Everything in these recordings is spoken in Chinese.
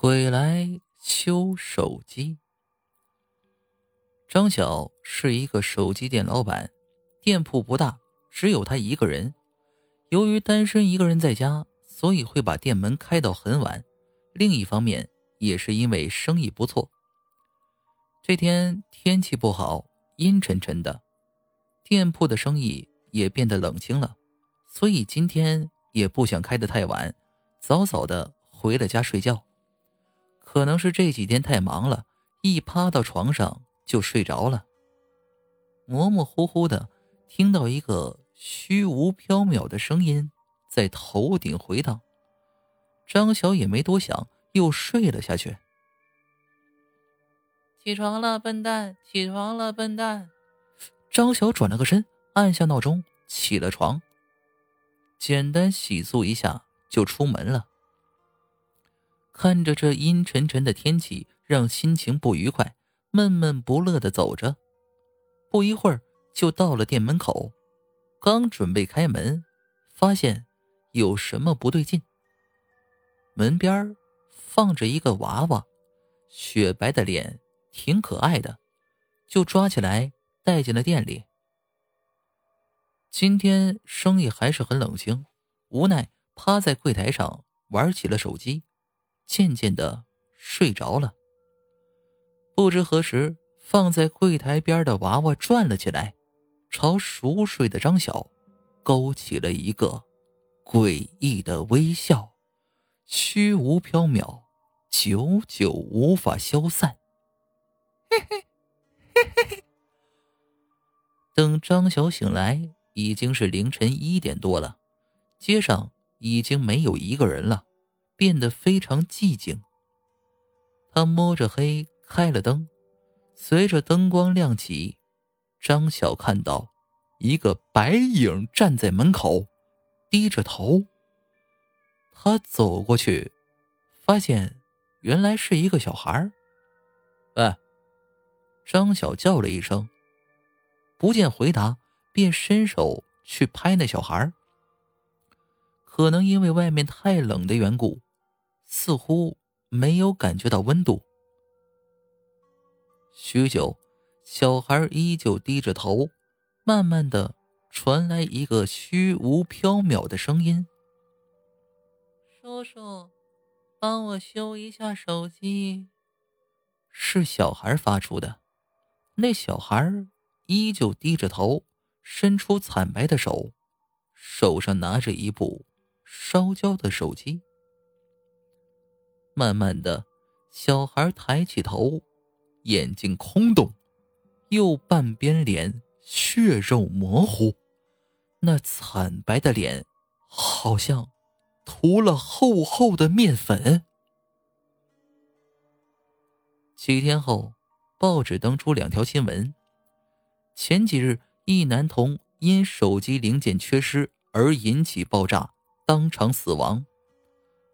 鬼来修手机。张晓是一个手机店老板，店铺不大，只有他一个人。由于单身一个人在家，所以会把店门开到很晚。另一方面，也是因为生意不错。这天天气不好，阴沉沉的，店铺的生意也变得冷清了，所以今天也不想开得太晚，早早的回了家睡觉。可能是这几天太忙了，一趴到床上就睡着了。模模糊糊的听到一个虚无缥缈的声音在头顶回荡，张晓也没多想，又睡了下去。起床了，笨蛋！起床了，笨蛋！张晓转了个身，按下闹钟，起了床，简单洗漱一下就出门了。看着这阴沉沉的天气，让心情不愉快，闷闷不乐的走着。不一会儿就到了店门口，刚准备开门，发现有什么不对劲。门边放着一个娃娃，雪白的脸，挺可爱的，就抓起来带进了店里。今天生意还是很冷清，无奈趴在柜台上玩起了手机。渐渐的睡着了。不知何时，放在柜台边的娃娃转了起来，朝熟睡的张晓勾起了一个诡异的微笑，虚无缥缈，久久无法消散。嘿嘿，嘿嘿嘿。等张晓醒来，已经是凌晨一点多了，街上已经没有一个人了。变得非常寂静。他摸着黑开了灯，随着灯光亮起，张晓看到一个白影站在门口，低着头。他走过去，发现原来是一个小孩哎，张晓叫了一声，不见回答，便伸手去拍那小孩可能因为外面太冷的缘故。似乎没有感觉到温度。许久，小孩依旧低着头，慢慢的传来一个虚无缥缈的声音：“叔叔，帮我修一下手机。”是小孩发出的。那小孩依旧低着头，伸出惨白的手，手上拿着一部烧焦的手机。慢慢的，小孩抬起头，眼睛空洞，右半边脸血肉模糊，那惨白的脸好像涂了厚厚的面粉。几天后，报纸登出两条新闻：前几日，一男童因手机零件缺失而引起爆炸，当场死亡；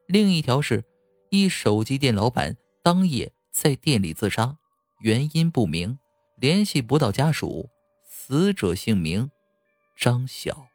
另一条是。一手机店老板当夜在店里自杀，原因不明，联系不到家属。死者姓名：张晓。